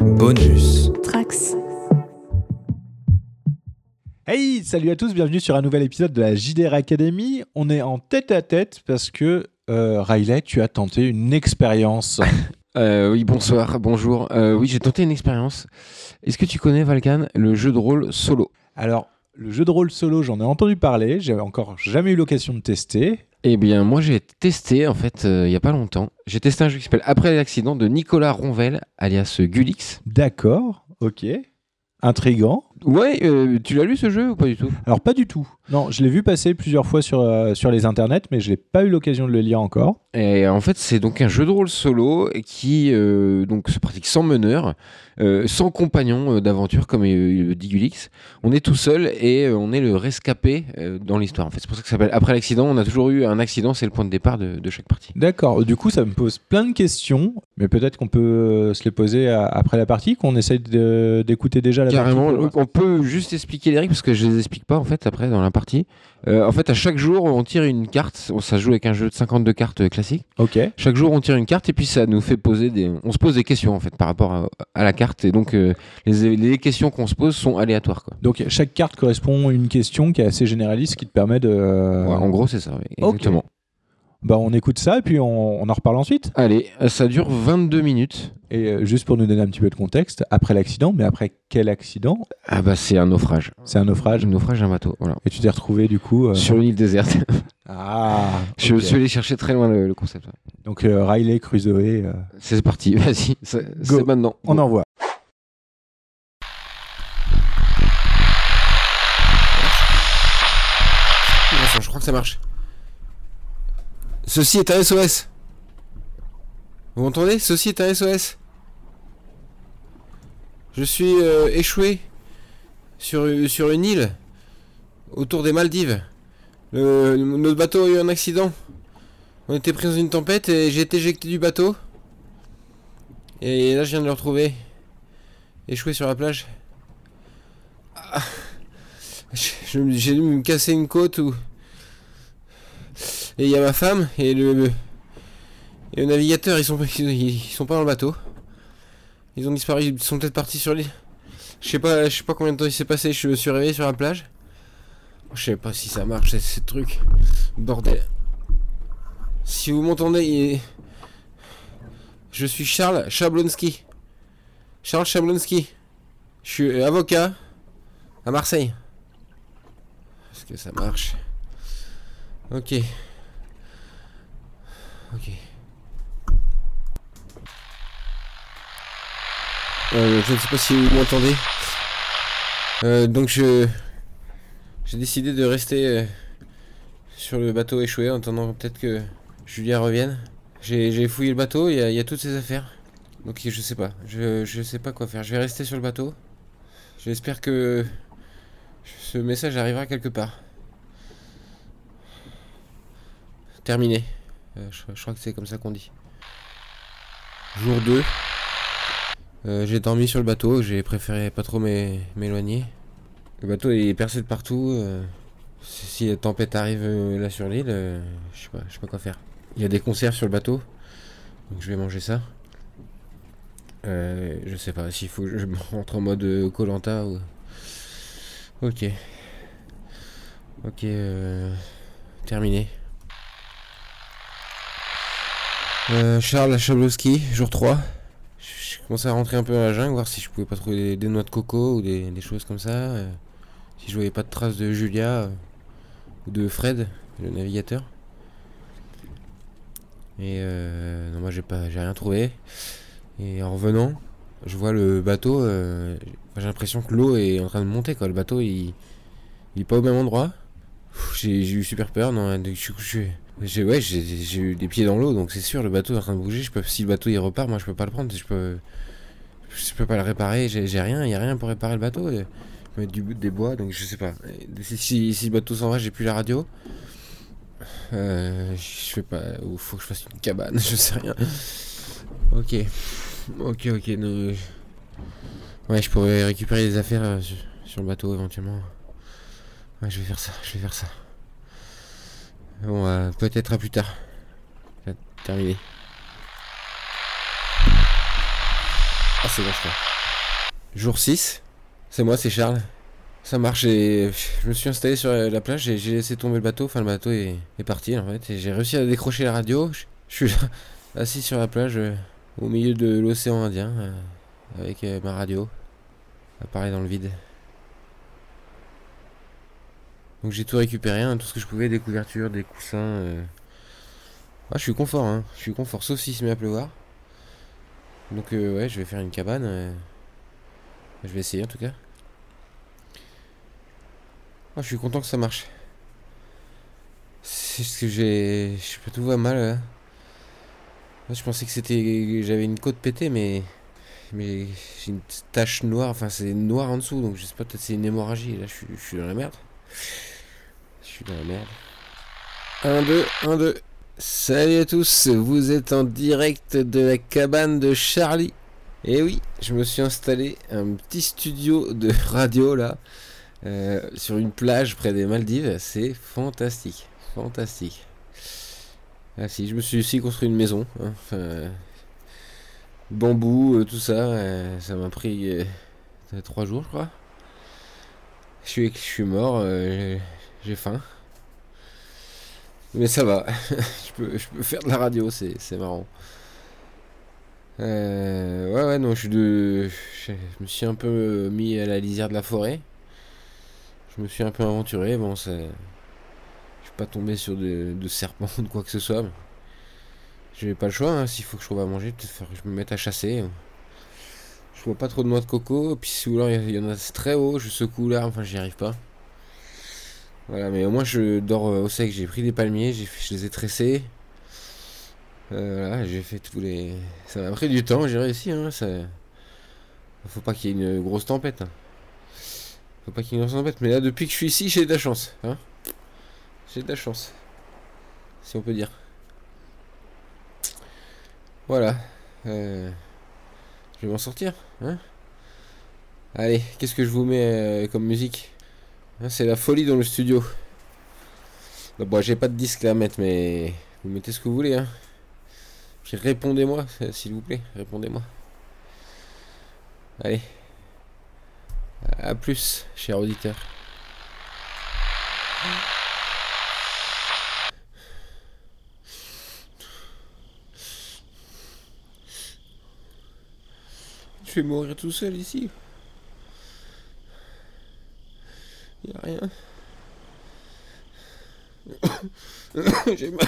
Bonus. Trax. Hey, salut à tous, bienvenue sur un nouvel épisode de la JDR Academy. On est en tête à tête parce que euh, Riley, tu as tenté une expérience. Euh, oui, bonsoir, bonjour. Euh, oui, j'ai tenté une expérience. Est-ce que tu connais, Valkan, le jeu de rôle solo? Alors, le jeu de rôle solo, j'en ai entendu parler, j'ai encore jamais eu l'occasion de tester. Eh bien, moi, j'ai testé, en fait, euh, il y a pas longtemps. J'ai testé un jeu qui s'appelle Après l'accident de Nicolas Ronvel, alias Gulix. D'accord, ok. Intrigant. Ouais, euh, tu l'as lu ce jeu ou pas du tout? Alors, pas du tout. Non, je l'ai vu passer plusieurs fois sur, euh, sur les internets, mais je n'ai pas eu l'occasion de le lire encore. Et en fait, c'est donc un jeu de rôle solo qui euh, donc se pratique sans meneur, sans compagnon d'aventure, comme le dit Gulix. On est tout seul et on est le rescapé dans l'histoire. En fait, c'est pour ça que ça s'appelle Après l'accident. On a toujours eu un accident, c'est le point de départ de, de chaque partie. D'accord, du coup, ça me pose plein de questions, mais peut-être qu'on peut se les poser à- après la partie, qu'on essaye d'écouter déjà la Carrément, partie. on peut juste expliquer les règles parce que je les explique pas en fait après dans la partie. Euh, en fait, à chaque jour, on tire une carte. On- Ça joue avec un jeu de 52 cartes euh, classique. Ok. Chaque jour, on tire une carte et puis ça nous fait poser des. On se pose des questions en fait par rapport à, à la carte et donc euh, les, les questions qu'on se pose sont aléatoires quoi. Donc chaque carte correspond à une question qui est assez généraliste, qui te permet de. Ouais, en gros, c'est ça. oui. Exactement. Bah on écoute ça et puis on, on en reparle ensuite. Allez, ça dure 22 minutes. Et euh, juste pour nous donner un petit peu de contexte, après l'accident, mais après quel accident? Ah bah c'est un naufrage. C'est un naufrage. Un naufrage d'un bateau. Voilà. Et tu t'es retrouvé du coup. euh, Sur une île déserte. Ah. Je suis allé chercher très loin le, le concept. ouais. Donc euh, Riley Crusoe, euh, C'est parti. Vas-y. C'est Go. c'est maintenant. on envoie. Je crois que ça marche. Ceci est un SOS. Vous m'entendez? Ceci est un SOS. Je suis euh, échoué sur, une île autour des Maldives. Notre bateau a eu un accident. On était pris dans une tempête et j'ai été éjecté du bateau. Et là, je viens de le retrouver. Échoué sur la plage. Ah. J'ai dû me casser une côte ou. Et il y a ma femme et le, et le navigateur, ils sont, ils, ils sont pas dans le bateau. Ils ont disparu, ils sont peut-être partis sur l'île. Je sais pas, je sais pas combien de temps il s'est passé, je me suis réveillé sur la plage. Je sais pas si ça marche, ces, trucs. Bordel. Si vous m'entendez, il- je suis Charles Chablonski. Charles Chablonski. Je suis avocat à Marseille. Est-ce que ça marche? Ok. Ok. Euh, je ne sais pas si vous m'entendez. Euh, donc je j'ai décidé de rester euh, sur le bateau échoué en attendant peut-être que Julien revienne. J'ai fouillé le bateau, il y, a- il y a toutes ses affaires. Donc je sais pas, je, je sais pas quoi faire. Je vais rester sur le bateau. J'espère que ce message arrivera quelque part. Terminé. Euh, je, crois que c'est comme ça qu'on dit. Jour 2. Euh, j'ai dormi sur le bateau, j'ai préféré pas trop m'é- m'éloigner. Le bateau est percé de partout. euh, si, la tempête arrive là sur l'île, je sais pas, sais pas quoi faire. Il y a des conserves sur le bateau, donc je vais manger ça. Je sais pas s'il faut que je rentre en mode Colanta ou. Ok. Ok, euh, terminé. Euh, Charles Chablowski, jour 3. Je commençais à rentrer un peu dans la jungle, voir si je pouvais pas trouver des, noix de coco ou des, choses comme ça. euh, si je voyais pas de traces de Julia euh, ou de Fred, le navigateur. Et non, moi j'ai pas, j'ai rien trouvé. Et en revenant, je vois le bateau. j'ai l'impression que l'eau est en train de monter. Quoi. Le bateau, il, il est pas au même endroit. J'ai eu super peur. Non, je suis couché. J'ai ouais, j'ai eu des pieds dans l'eau, donc c'est sûr le bateau est en train de bouger. Je peux, si le bateau il repart, moi je peux pas le prendre. Je peux, je peux pas le réparer. J'ai rien, il y a rien pour réparer le bateau. Je peux mettre du des bois, donc je sais pas. Si, si, le bateau s'en va, j'ai plus la radio. Euh, je sais pas. Ou faut que je fasse une cabane, je sais rien. Ok, ok, ok. non, Ouais, je pourrais récupérer des affaires euh, sur le bateau éventuellement. Ouais, je vais faire ça, je vais faire ça. Bon, euh, peut-être à plus tard. Terminé. Ah, c'est bon, je. Jour 6. C'est moi, c'est Charles. Ça marche et je me suis installé sur la plage et j'ai laissé tomber le bateau. Enfin, le bateau est, parti en fait. Et j'ai réussi à décrocher la radio. Je, suis là, assis sur la plage euh, au milieu de l'océan Indien euh, avec ma radio. À dans le vide. Donc j'ai tout récupéré, hein, tout ce que je pouvais, des couvertures, des coussins. Ah, je suis confort, hein. Je suis confort, sauf s'il se met à pleuvoir. Donc ouais, je vais faire une cabane. Je vais essayer en tout cas. Oh, je suis content que ça marche. C'est ce que j'ai. Je peux tout voir mal. Là. je pensais que c'était. J'avais une côte pétée, mais. Mais j'ai une tache noire. Enfin, c'est noir en dessous, donc je sais pas, peut-être c'est une hémorragie. Là, je suis dans la merde. Je suis dans la merde. 1, 2, 1, 2. Salut à tous, vous êtes en direct de la cabane de Charlie. Et eh oui, je me suis installé un petit studio de radio là, euh, sur une plage près des Maldives. C'est fantastique, fantastique. Ah si, je me suis aussi construit une maison. Hein, bambou, euh, tout ça. Euh, ça m'a pris trois jours, je crois. Je suis, je suis mort, j'ai faim. Mais ça va, je, peux, je peux faire de la radio, c'est marrant. Euh, ouais, ouais, non, je de. Je me suis un peu mis à la lisière de la forêt. Je me suis un peu aventuré. Bon, c'est. Je suis pas tombé sur de, de serpents ou de quoi que ce soit. J'ai pas le choix. Hein, S'il faut que je trouve à manger, peut-être que je me mette à chasser. Je vois pas trop de noix de coco. Puis si vous il y en a très haut. Je secoue là. Enfin, j'y arrive pas. Voilà, mais au moins je dors au sec. J'ai pris des palmiers. Je les ai tressés. Euh, voilà, j'ai fait tous les. Ça m'a pris du temps, j'ai réussi. Hein, ça... Faut pas qu'il y ait une grosse tempête. Hein. Faut pas qu'il y ait une grosse tempête. Mais là, depuis que je suis ici, j'ai de la chance. Hein j'ai de la chance. Si on peut dire. Voilà. Euh, je vais m'en sortir. Hein Allez, qu'est-ce que je vous mets euh, comme musique? Hein, C'est la folie dans le studio. bon, j'ai pas de disque à mettre, mais vous mettez ce que vous voulez. Hein. Répondez-moi, s'il vous plaît, répondez-moi. Allez. A plus, cher auditeur. Je vais mourir tout seul ici. Y a rien. J'ai mal.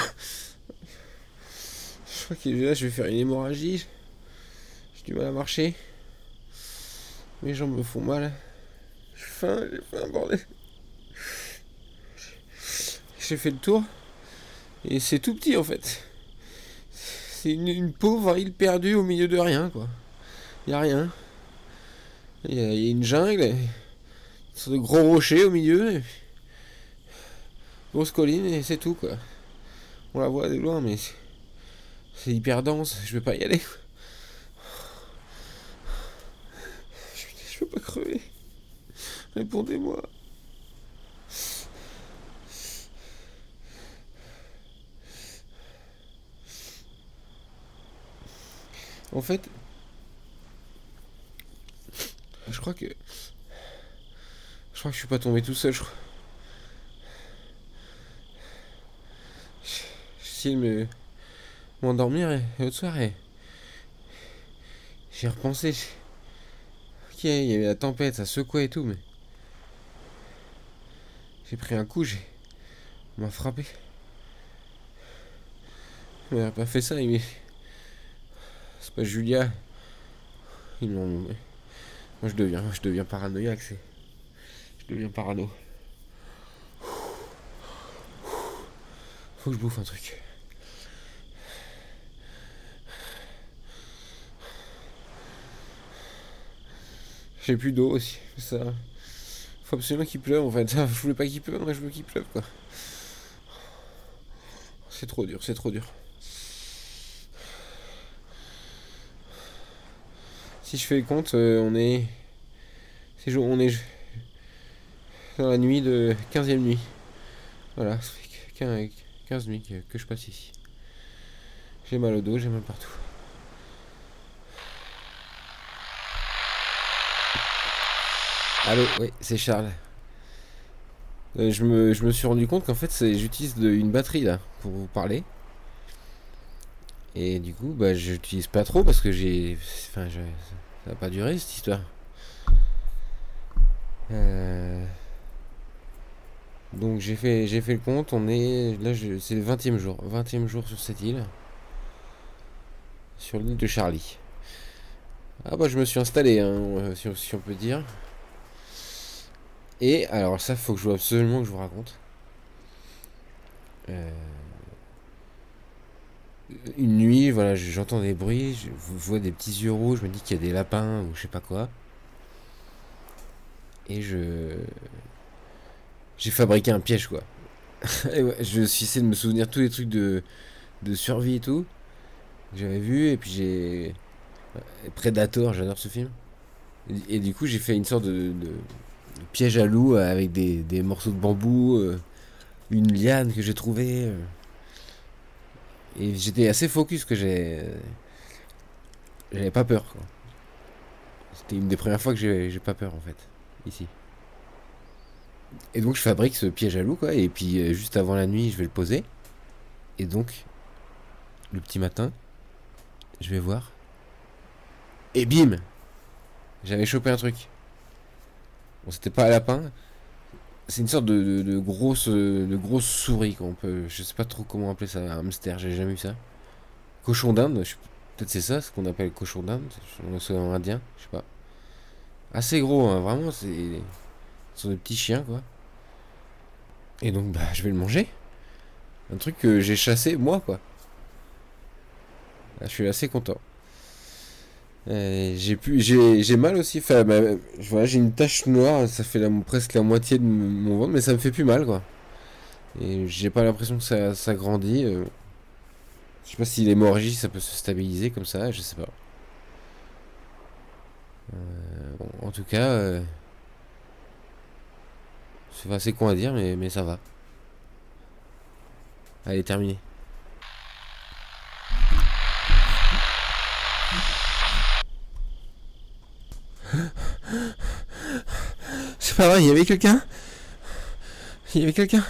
Je crois que là, je vais faire une hémorragie. J'ai du mal à marcher. Mes jambes me font mal. J'ai faim, j'ai faim, bordel. J'ai fait le tour. Et c'est tout petit en fait. C'est une, pauvre île perdue au milieu de rien, quoi. Y a rien. Il y, a une jungle. Sur de gros rochers au milieu. grosse colline et c'est tout, quoi. On la voit de loin, mais. C'est hyper dense, je vais pas y aller. Je, veux pas crever. Répondez-moi. En fait, je crois que je crois que je suis pas tombé tout seul. Je crois. S'il me m'endormir et, l'autre soir et j'ai repensé. Ok, il y avait la tempête, ça secouait et tout, mais j'ai pris un coup, j'ai m'a frappé. Il m'a pas fait ça, il c'est pas Julia. Ils m'ont moi je deviens je deviens paranoïaque, je deviens parano. Faut que je bouffe un truc. J'ai plus d'eau aussi. Ça. Faut absolument qu'il pleuve en fait. Je voulais pas qu'il pleuve, mais je veux qu'il pleuve quoi. C'est trop dur, c'est trop dur. Si je fais le compte, euh, on est. C'est on est dans la nuit de 15e nuit. Voilà, ça fait 15 nuits que je passe ici. J'ai mal au dos, j'ai mal partout. Allô, oui, c'est Charles. Euh, je, me, je me suis rendu compte qu'en fait, j'utilise une batterie là pour vous parler. Et du coup, bah, j'utilise pas trop parce que j'ai. Enfin, je- ça va pas durer cette histoire. Euh, Donc j'ai fait, j'ai fait le compte, on est. Là, je- c'est le 20 e jour. 20 e jour sur cette île. Sur l'île de Charlie. Ah bah je me suis installé, hein, euh, si, on- peut dire. Et alors ça, faut que je absolument que je vous raconte. Euh, Une nuit, voilà, j'entends des bruits, je vois des petits yeux rouges, je me dis qu'il y a des lapins ou je sais pas quoi. Et je... J'ai fabriqué un piège, quoi. Je suis essayé de me souvenir tous les trucs de, survie et tout que j'avais vu, et puis j'ai... Predator, j'adore ce film. Et, du coup, j'ai fait une sorte de, piège à loup avec des, des morceaux de bambou, euh, une liane que j'ai trouvée. euh. Et j'étais assez focus que j'ai. J'avais pas peur, quoi. C'était une des premières fois que j'ai pas peur, en fait, ici. Et donc, je fabrique ce piège à loup, quoi, et puis euh, juste avant la nuit, je vais le poser. Et donc, le petit matin, je vais voir. Et bim J'avais chopé un truc. Bon, c'était pas un lapin. C'est une sorte de, grosse, euh, de grosse souris qu'on peut. Je sais pas trop comment appeler ça. Un hamster, j'ai jamais vu ça. Cochon d'Inde, peut-être c'est ça, ce qu'on appelle cochon d'Inde. On est en indien, je sais pas. Assez gros, hein, vraiment, c'est. Ce sont des petits chiens, quoi. Et donc, bah, je vais le manger. Un truc que j'ai chassé, moi, quoi. Là, je suis assez content. Euh, j'ai pu, j'ai, mal aussi. Enfin, j'ai une tache noire, ça fait presque la moitié de mon ventre, mais ça me fait plus mal, quoi. Et j'ai pas l'impression que ça, ça grandit. euh. Je sais pas si l'hémorragie ça peut se stabiliser comme ça, je sais pas. Euh, bon, en tout cas, euh, c'est assez con à dire, mais, mais ça va. Allez, terminé. C'est pas vrai, il y avait quelqu'un? Il y avait quelqu'un?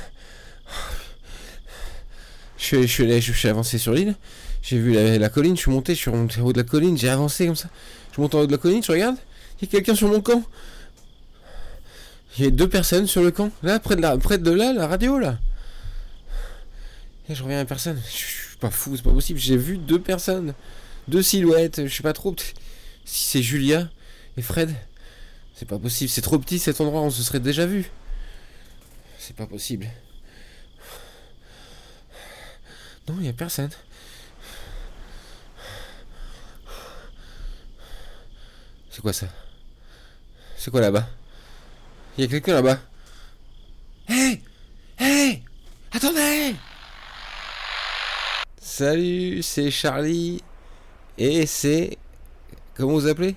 Je suis, avancé sur l'île, j'ai vu la, la colline, je suis monté, je suis remonté en haut de la colline, j'ai avancé comme ça. Je monte en haut de la colline, je regarde, il y a quelqu'un sur mon camp. Il y a deux personnes sur le camp, là, près de, la, près de là, la radio, là. Et je reviens à personne, je suis pas fou, c'est pas possible, j'ai vu deux personnes, deux silhouettes, je sais pas trop, si c'est Julia et Fred. C'est pas possible, c'est trop petit cet endroit, on se serait déjà vu. C'est pas possible. Non, il y a personne. C'est quoi ça? C'est quoi là-bas? Il y a quelqu'un là-bas? Hey Hey Attendez Salut, c'est Charlie. Et c'est... Comment vous appelez?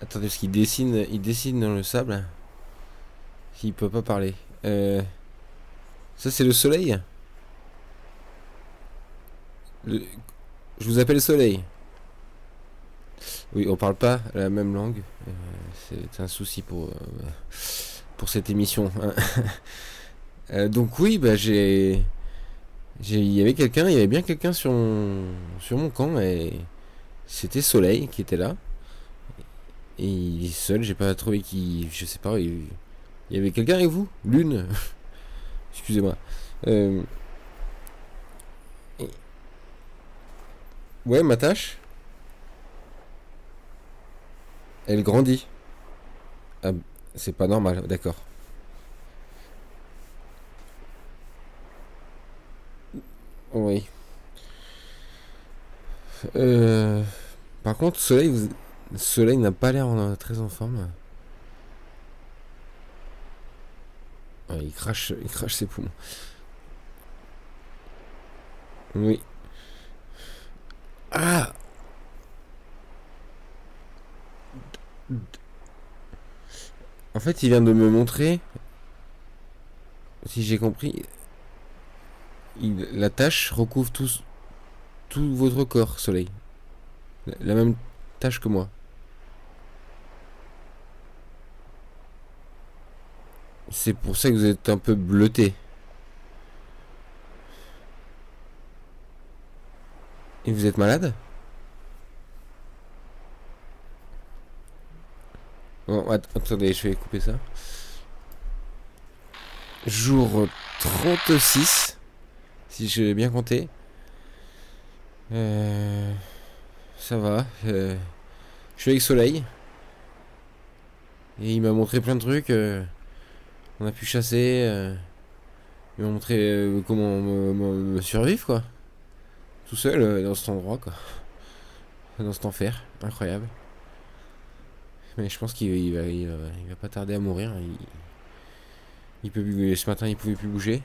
Attendez, parce qu'il dessine, il dessine dans le sable. Il peut pas parler. Euh, ça, c'est le soleil Le- Je vous appelle soleil. Oui, on parle pas la même langue. Euh, c'est un souci pour, euh, cette émission. hein. Donc oui, bah j'ai... j'ai- Il y avait quelqu'un, il y avait bien quelqu'un sur mon, sur mon camp et c'était Soleil qui était là. Et il est seul, j'ai pas trouvé qui. Je sais pas, il, il y avait quelqu'un avec vous? Lune? Excusez-moi. Euh, Ouais, ma tâche Elle grandit. Ah, c'est pas normal, d'accord. Oui. Euh, Par contre, Soleil, vous... Soleil n'a pas l'air très en forme. Ah, il crache, il crache ses poumons. Oui. Ah En fait, il vient de me montrer, si j'ai compris, la tâche recouvre tout, tout votre corps, Soleil. La, la même tâche que moi. C'est pour ça que vous êtes un peu bleuté. Et vous êtes malade? Bon, attendez, je vais couper ça. Jour 36, si j'ai bien compté. Euh, ça va. Euh, je suis avec Soleil. Et il m'a montré plein de trucs. Euh, on a pu chasser. Euh, il m'a montré euh, comment me, survivre, quoi. Tout seul dans cet endroit, quoi. Dans cet enfer. Incroyable. Mais je pense qu'il va, pas tarder à mourir. Il, peut ce matin, il pouvait plus bouger.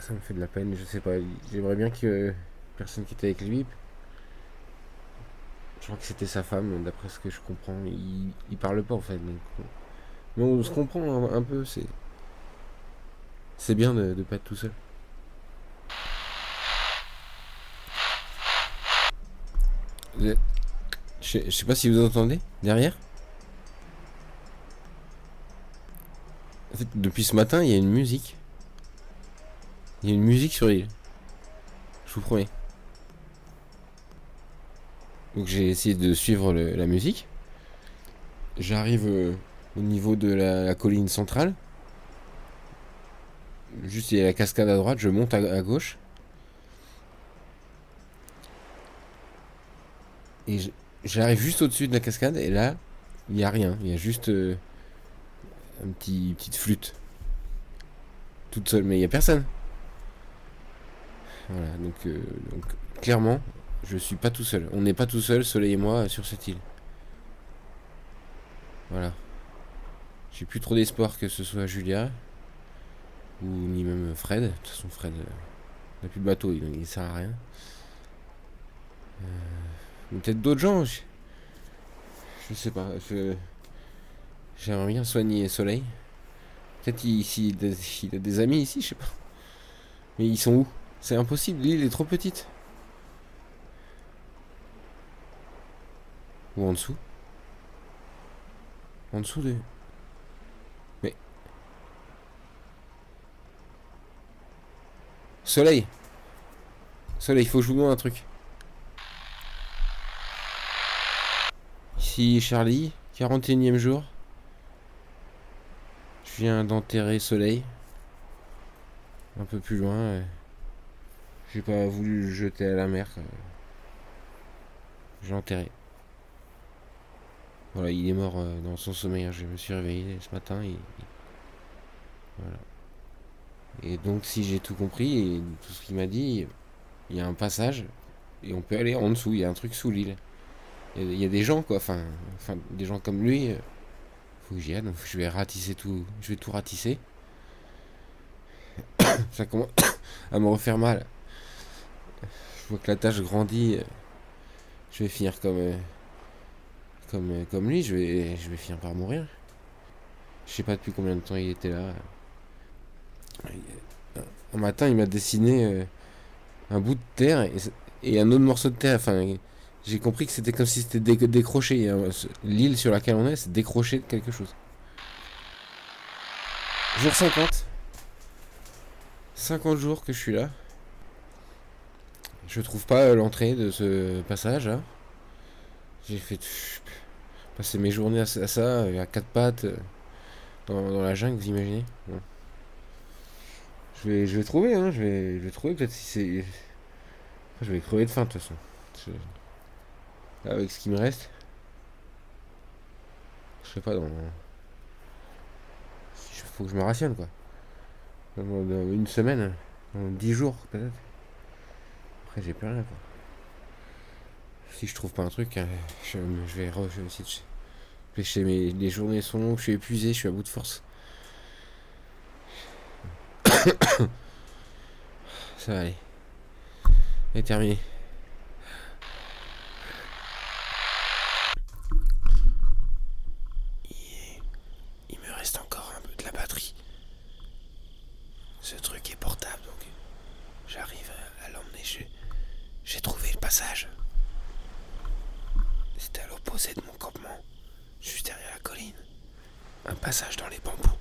Ça me fait de la peine, je sais pas. J'aimerais bien que personne qui était avec lui je crois que c'était sa femme, d'après ce que je comprends. Il, il parle pas en fait. On se comprend un, peu. C'est c'est bien de ne pas être tout seul. Je, je sais pas si vous entendez derrière. En fait, depuis ce matin, il y a une musique. Il y a une musique sur l'île. Je vous promets. Donc j'ai essayé de suivre la musique. J'arrive euh, au niveau de la, colline centrale. Juste il y a la cascade à droite, je monte à, gauche. Et j'arrive juste au-dessus de la cascade et là, il n'y a rien. Il y a juste euh, un petit petite flûte. Toute seule, mais il n'y a personne. Voilà, donc, euh, donc clairement, je suis pas tout seul. On n'est pas tout seul, Soleil et moi, sur cette île. Voilà. J'ai plus trop d'espoir que ce soit Julia. Ou ni même Fred. De toute façon, Fred euh, n'a plus de bateau, il, il sert à rien. Euh, peut-être d'autres gens. Je, je sais pas. J'aimerais bien soigner Soleil. Peut-être ici, il a des amis ici, je sais pas. Mais ils sont où? C'est impossible, l'île est trop petite. Ou en dessous En dessous des... Soleil Soleil, il faut que je vous demande un truc. Ici Charlie, 41 e jour. Je viens d'enterrer Soleil. Un peu plus loin. J'ai pas voulu le jeter à la mer. J'ai enterré. Voilà, il est mort euh, dans son sommeil. Hein. Je me suis réveillé ce matin. Et, voilà. Et donc, si j'ai tout compris et tout ce qu'il m'a dit, il y a un passage et on peut aller en dessous. Il y a un truc sous l'île. Il y, a des gens, quoi. Enfin, des gens comme lui. Euh, faut que j'y aille. Donc, je vais ratisser tout. Je vais tout ratisser. Ça commence à me refaire mal. Je vois que la tâche grandit. Je vais finir comme comme, euh, comme lui, je vais, je vais finir par mourir. Je sais pas depuis combien de temps il était là. Un matin, il m'a dessiné euh, un bout de terre et, un autre morceau de terre. Enfin, j'ai compris que c'était comme si c'était décroché. L'île sur laquelle on est, c'est décroché de quelque chose. Jour 50. 50 jours que je suis là. Je trouve pas l'entrée de ce passage là. J'ai fait passer mes journées à, ça, à quatre pattes, euh, dans, la jungle, vous imaginez je, vais, je vais trouver, hein, je, vais, je vais trouver peut-être si c'est. Je vais crever de faim de toute façon. avec ce qui me reste. Je sais pas, dans. Faut que je me rationne quoi. Dans, une semaine, dans dix jours peut-être. Après j'ai plus rien quoi. Si je trouve pas un truc, euh, je, vais, re, je vais essayer de les journées sont longues, je suis épuisé, je suis à bout de force. Ça va aller. Et terminé. Il me reste encore un peu de la batterie. Ce truc est portable, donc j'arrive à l'emmener. J'ai trouvé le passage. C'était à l'opposé de mon campement juste derrière la colline. un passage dans les bambous.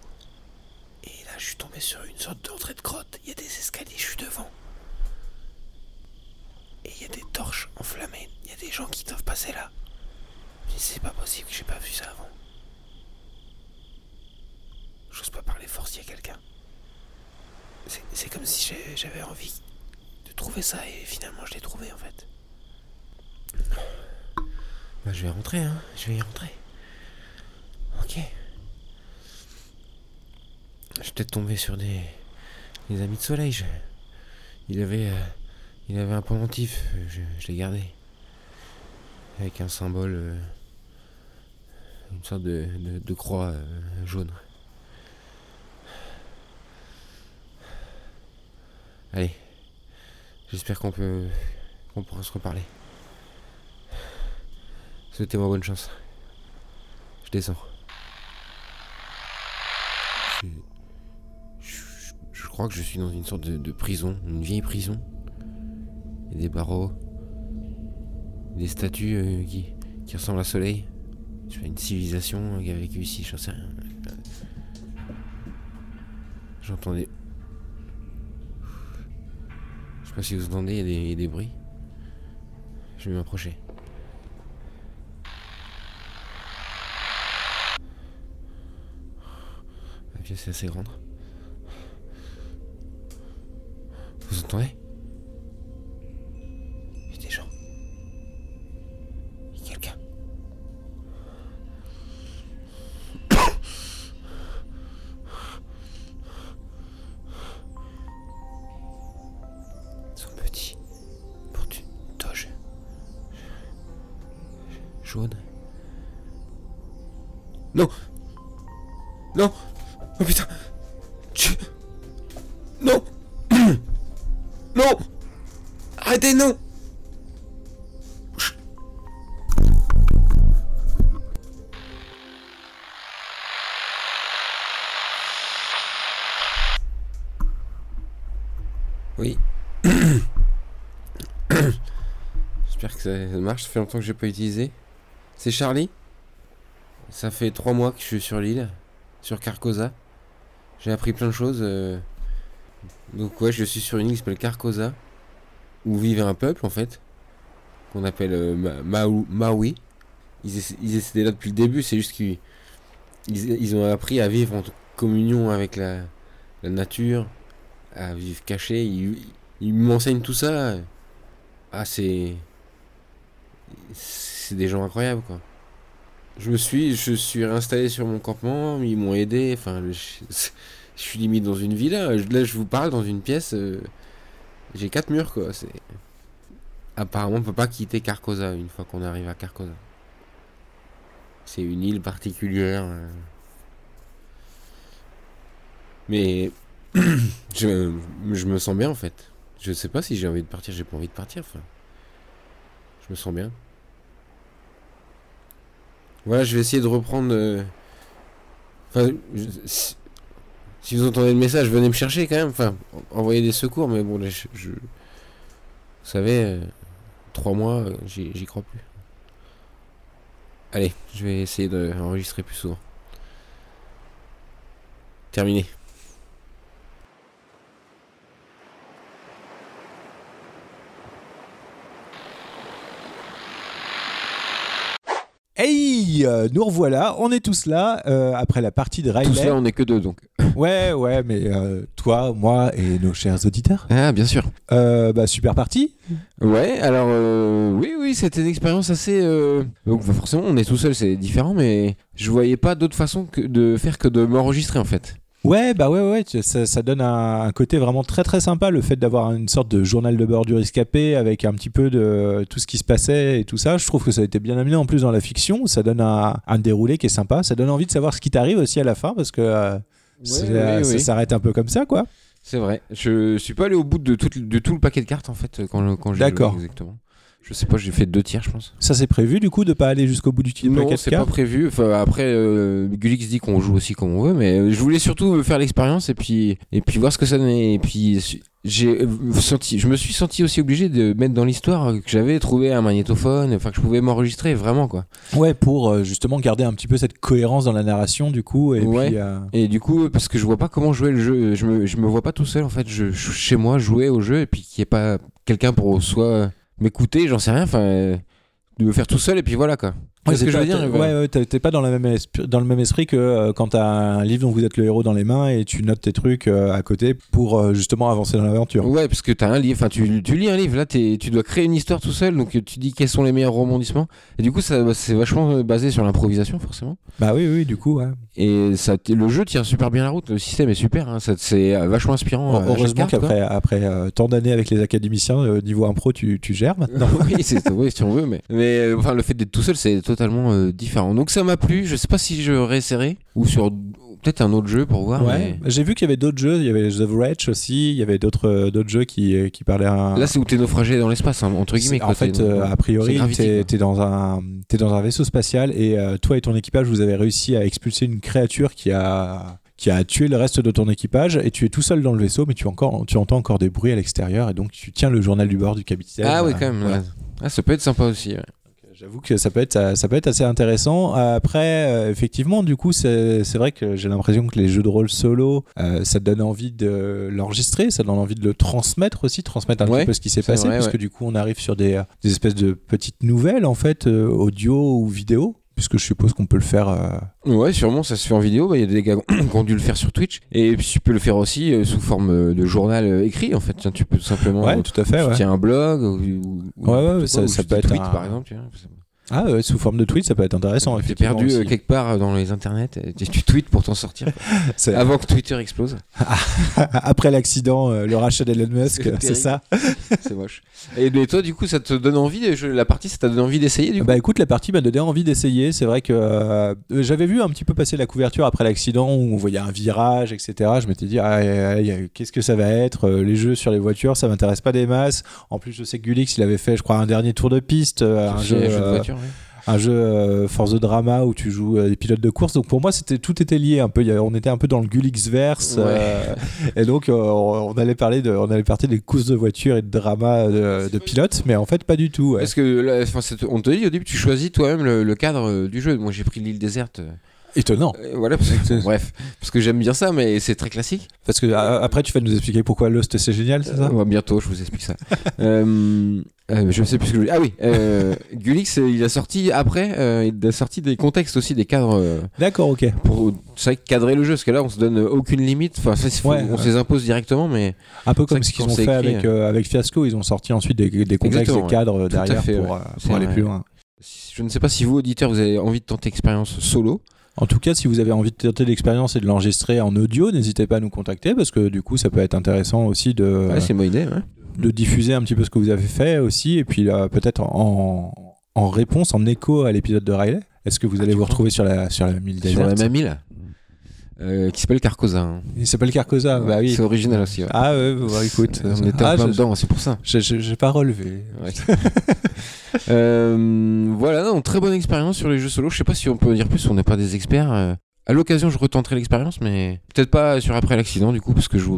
Et là, je suis tombé sur une sorte d'entrée de grotte. Il y a des escaliers, je suis devant. Et il y a des torches enflammées. Il y a des gens qui doivent passer là. Mais c'est pas possible que j'ai pas vu ça avant. J'ose pas parler fort s'il y a quelqu'un. C'est- C'est comme si j'ai- j'avais envie de trouver ça et finalement je l'ai trouvé en fait. Bah je vais rentrer hein, je vais y rentrer. Ok. Je suis peut-être tombé sur des, amis de soleil. je- Il avait, euh, il avait un pendentif, je, je l'ai gardé. Avec un symbole, euh, une sorte de croix euh, jaune. Allez, j'espère qu'on peut, qu'on pourra se reparler. Souhaitez-moi bonne chance. Je descends. Je, crois que je suis dans une sorte de, prison, une vieille prison. Il y a des barreaux, des statues euh, qui, qui ressemblent à soleil. Je une civilisation qui a vécu ici, j'en sais rien. J'entends des. Je sais pas si vous entendez, il y a des bruits. Je vais m'approcher. La pièce est assez grande. Vous entendez? J'espère que ça marche, ça fait longtemps que j'ai pas utilisé. C'est Charlie Ça fait trois mois que je suis sur l'île, sur Carcosa. J'ai appris plein de choses. euh. Donc ouais, je suis sur une île qui s'appelle Carcosa, où vivait un peuple en fait, qu'on appelle euh, Ma- Maui. Ils, étaient là depuis le début, c'est juste qu'ils ils, ont appris à vivre en communion avec la, nature, à vivre cachés. Ils, ils m'enseignent tout ça. Ah, c'est. C'est des gens incroyables, quoi. Je me suis, je suis réinstallé sur mon campement, ils m'ont aidé. Enfin, je, suis limite dans une villa. Là, je vous parle dans une pièce. euh, J'ai quatre murs, quoi. C'est. Apparemment, on peut pas quitter Carcosa une fois qu'on arrive à Carcosa. C'est une île particulière. euh. Mais je, je me sens bien en fait. Je sais pas si j'ai envie de partir, j'ai pas envie de partir. Enfin, je me sens bien. Voilà, je vais essayer de reprendre. euh, Enfin, si, vous entendez le message, venez me chercher quand même. Enfin, en- envoyez des secours, mais bon, je, je- vous savez, euh, trois mois, euh, j'y crois plus. Allez, je vais essayer d'enregistrer plus souvent. Terminé. Euh, nous revoilà, on est tous là euh, après la partie de Riley. cela, on est que deux donc. Ouais, ouais, mais euh, toi, moi et nos chers auditeurs. Ah, bien sûr. Bah, super partie. Ouais, alors oui, oui, c'était une expérience assez. Donc bah, forcément, on est tout seul, c'est différent, mais je voyais pas d'autre façon que de faire que de m'enregistrer en fait. Ouais, bah ouais, ouais, ça, ça donne un, un côté vraiment très très sympa, le fait d'avoir une sorte de journal de bord du rescapé avec un petit peu de tout ce qui se passait et tout ça. Je trouve que ça a été bien amené en plus dans la fiction. Ça donne un, un déroulé qui est sympa. Ça donne envie de savoir ce qui t'arrive aussi à la fin parce que euh, euh, ça s'arrête un peu comme ça, quoi. C'est vrai. Je suis pas allé au bout de tout, de tout le paquet de cartes en fait quand, quand j'ai D'accord. exactement. Je sais pas, j'ai fait deux tiers, je pense. Ça c'est prévu du coup de pas aller jusqu'au bout du type Non, c'est pas prévu. Enfin, après, euh, Gulix dit qu'on joue aussi comme on veut, mais je voulais surtout faire l'expérience et puis et puis voir ce que ça donnait. Et puis j'ai euh, senti, je me suis senti aussi obligé de mettre dans l'histoire que j'avais trouvé un magnétophone, enfin que je pouvais m'enregistrer vraiment quoi. Ouais, pour euh, justement garder un petit peu cette cohérence dans la narration du coup et Ouais. puis euh, Et du coup, parce que je vois pas comment jouer le jeu, je me, je me vois pas tout seul en fait, je, je- chez moi jouer au jeu et puis qu'il y ait pas quelqu'un pour soit m'écouter, j'en sais rien, enfin euh, de me faire tout seul et puis voilà quoi. Ouais, ce que c'est je veux dire voilà. ouais, ouais, t'es pas dans, la même dans le même esprit que euh, quand t'as un livre dont vous êtes le héros dans les mains et tu notes tes trucs euh, à côté pour euh, justement avancer dans l'aventure. Ouais, parce que t'as un livre, enfin tu, tu lis un livre, là tu dois créer une histoire tout seul, donc tu dis quels sont les meilleurs rebondissements. Et du coup, ça c'est vachement euh, basé sur l'improvisation forcément. Bah oui, oui, du coup, ouais. Et ça, le jeu tient super bien la route, le système est super, hein, c'est euh, vachement inspirant. Heureusement qu'après après, euh, tant d'années avec les académiciens, euh, niveau impro, tu, tu gères maintenant. oui, c'est oui, si on veut, mais mais euh, enfin le fait d'être tout seul, c'est totalement euh, différent. Donc ça m'a plu. Je sais pas si je réessayerai ou sur peut-être un autre jeu pour voir. Ouais, mais- j'ai vu qu'il y avait d'autres jeux, il y avait The Wretch aussi, il y avait d'autres euh, d'autres jeux qui, euh, qui parlaient un. Là, c'est où t'es naufragé dans l'espace, hein, entre guillemets. En fait, euh, a priori, t'es t'es dans un t'es dans un vaisseau spatial et euh, toi et ton équipage, vous avez réussi à expulser une créature qui a qui a tué le reste de ton équipage et tu es tout seul dans le vaisseau, mais tu encore tu entends encore des bruits à l'extérieur et donc tu tiens le journal du bord du capitaine. Ah oui, quand même. voilà. Ah, ça peut être sympa aussi. ouais. J'avoue que ça peut être ça peut être assez intéressant. Après, euh, effectivement, du coup, c'est c'est vrai que j'ai l'impression que les jeux de rôle solo, euh, ça te donne envie de l'enregistrer, ça te donne envie de le transmettre aussi, transmettre un Ouais, petit peu ce qui s'est passé, vrai, parce ouais. que du coup, on arrive sur des, des espèces de petites nouvelles en fait, euh, audio ou vidéo, puisque je suppose qu'on peut le faire. euh, Ouais, sûrement, ça se fait en vidéo. Bah, Il y a des gars qui ont dû le faire sur Twitch. Et puis, tu peux le faire aussi euh, sous forme euh, de journal euh, écrit, en fait. Tiens, tu peux tout simplement. Ouais, tout à fait. tu ouais. tiens un blog ou, ou- ou Ouais, ouais, ça- quoi, ou ça peut être tweets, un- par exemple. Ah, ouais, sous forme de tweet, ça peut être intéressant. T'es perdu euh, aussi. quelque part dans les internets, et tu, tu tweets pour t'en sortir. Avant que Twitter explose. Après l'accident, euh, le rachat d'Elon Musk, C'est ça. C'est moche. Et mais toi, du coup, ça te donne envie, je- la partie, ça t'a donné envie d'essayer, du coup Bah écoute, la partie m'a donné envie d'essayer. C'est vrai que euh, j'avais vu un petit peu passer la couverture après l'accident où on voyait un virage, etc. Je m'étais dit, ah, qu'est-ce que ça va être Euh, Les jeux sur les voitures, ça m'intéresse pas des masses. En plus, je sais que Gulix, il avait fait, je crois, un dernier tour de piste, euh, un jeu, jeu de euh, voiture. Un jeu euh, Force the Drama où tu joues euh, des pilotes de course. Donc pour moi, c'était tout était lié un peu. A- on était un peu dans le Gulix verse. euh, et donc euh, on, on allait parler de, on allait parler des courses de voitures et de drama de, de pilotes, mais en fait pas du tout. ouais. Parce que là, on te dit au début, tu choisis toi-même le, le cadre du jeu. Moi, j'ai pris l'île déserte. Étonnant. euh, voilà, parce que, bref, parce que j'aime bien ça, mais c'est très classique. Parce que euh, après, tu vas nous expliquer pourquoi Lost c'est génial, c'est ça? Ouais, bientôt, je vous explique ça. euh, je sais plus ce que je Ah oui, Gulix, il a sorti après, il a sorti des contextes aussi, des cadres D'accord, ok. pour cadrer le jeu, parce que là, on se donne aucune limite. Enfin, faut- Ouais, on se les impose directement, mais Un peu comme ce qu'ils ont fait écrit, avec, avec Fiasco, ils ont sorti ensuite des, des contextes, des cadres derrière fait, pour, ouais. pour aller vrai. plus loin. je ne sais pas si vous, auditeurs, vous avez envie de tenter expérience solo. En tout cas, si vous avez envie de tenter l'expérience et de l'enregistrer en audio, n'hésitez pas à nous contacter parce que du coup, ça peut être intéressant aussi de, Ouais, c'est une bonne idée. ouais. de diffuser un petit peu ce que vous avez fait aussi, et puis là, peut-être en, en réponse, en écho à l'épisode de Riley. Est-ce que vous Ah, allez vous retrouver sur la, sur la mille Sur la déserte même île, euh, qui s'appelle Carcosa. hein. Il s'appelle Carcosa, bah oui. C'est original aussi. ouais. Ah ouais, bah, écoute. on était ah, en plein je- dedans, c'est pour ça. je- je- J'ai pas relevé. Ouais. Euh, voilà, non, très bonne expérience sur les jeux solo. Je sais pas si on peut en dire plus, on n'est pas des experts. euh. À l'occasion, je retenterai l'expérience, mais peut-être pas sur après l'accident, du coup, parce que je euh,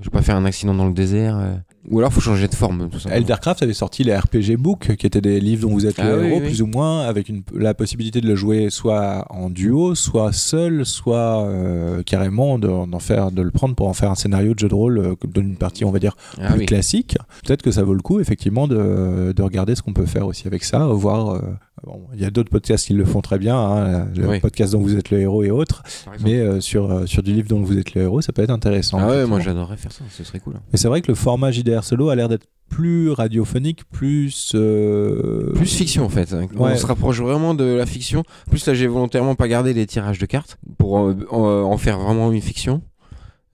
je vais pas faire un accident dans le désert. euh. Ou alors, faut changer de forme, tout. Eldercraft avait sorti les RPG Book, qui étaient des livres dont vous êtes Ah le héros, oui. plus ou moins, avec une, la possibilité de le jouer soit en duo, soit seul, soit euh, carrément de- d'en faire, de le prendre pour en faire un scénario de jeu de rôle euh, d'une partie, on va dire, Ah plus oui. classique. Peut-être que ça vaut le coup, effectivement, de, de regarder ce qu'on peut faire aussi avec ça, voir. euh, bon, il y a d'autres podcasts qui le font très bien, hein, le podcast dont vous êtes le héros et autres, mais euh, sur, sur du livre dont vous êtes le héros, ça peut être intéressant. Ah ouais, moi j'adorerais faire ça, ce serait cool. hein. Mais c'est vrai que le format JDR solo a l'air d'être plus radiophonique, plus. euh, Plus fiction en fait. On se rapproche vraiment de la fiction. En plus là, j'ai volontairement pas gardé les tirages de cartes pour euh, en, en faire vraiment une fiction.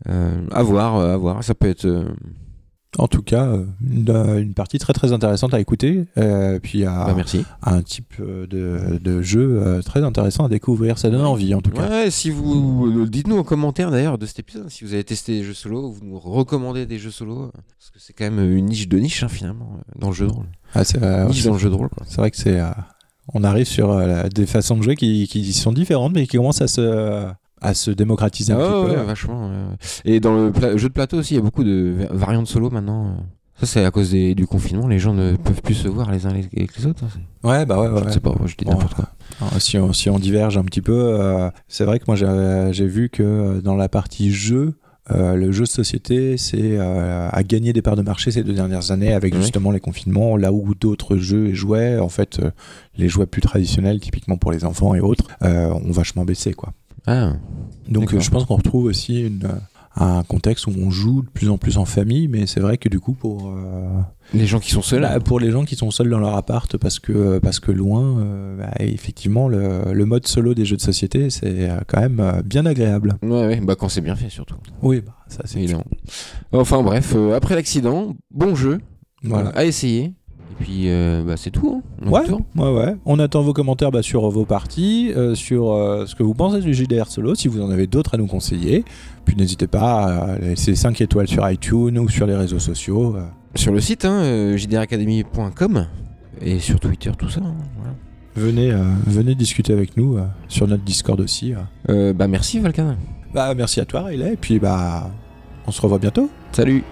Euh, à voir, euh, à voir. Ça peut être. En tout cas, une, une partie très très intéressante à écouter. euh, puis à, Bah, merci. à un type euh, de, de jeu euh, très intéressant à découvrir. Ça donne envie en tout cas. Ouais, si vous dites-nous en commentaire d'ailleurs de cet épisode si vous avez testé des jeux solo, vous nous recommandez des jeux solo parce que c'est quand même une niche de niche hein, finalement dans le jeu de rôle. Ah, c'est euh, niche dans le jeu de rôle c'est vrai que c'est. euh, on arrive sur des façons de jouer qui, qui sont différentes, mais qui commencent à se, à se démocratiser un Ah petit ouais, peu. ouais, vachement. Et dans le jeu de plateau aussi, il y a beaucoup de va- variantes solo maintenant. euh. Ça c'est à cause des- du confinement, les gens ne peuvent plus se voir les uns avec les autres. hein, Ouais, bah ouais, ouais. Je sais pas, moi, je dis Bon, n'importe quoi. Alors, si, on, si on diverge un petit peu, euh, c'est vrai que moi j'ai vu que euh, dans la partie jeu, euh, le jeu de société c'est euh, a gagné des parts de marché ces deux dernières années avec Oui. justement les confinements, là où d'autres jeux et jouets, en fait, euh, les jouets plus traditionnels, typiquement pour les enfants et autres, euh, ont vachement baissé quoi. Ah, Donc euh, je pense qu'on retrouve aussi une, euh, un contexte où on joue de plus en plus en famille, mais c'est vrai que du coup pour euh, les gens qui sont seuls. bah, pour les gens qui sont seuls dans leur appart parce que, parce que loin, euh, bah, effectivement, le, le mode solo des jeux de société, c'est quand même euh, bien agréable. Ouais, ouais, bah quand c'est bien fait surtout. Oui, bah, ça c'est Évidemment. Enfin bref, après l'accident, bon jeu, Voilà. à essayer. Et puis euh, bah, c'est tout. Hein. On Ouais, retourne. ouais, ouais. On attend vos commentaires bah, sur vos parties, euh, sur euh, ce que vous pensez du JDR solo, si vous en avez d'autres à nous conseiller. Puis n'hésitez pas à laisser 5 étoiles sur iTunes ou sur les réseaux sociaux. euh. Sur le site, hein, euh, jdracademy.com et sur Twitter, tout ça. hein, voilà. Venez, euh, venez discuter avec nous euh, sur notre Discord aussi. euh. Euh, bah merci Valkan. Bah, merci à toi, Riley, et puis bah, on se revoit bientôt. Salut.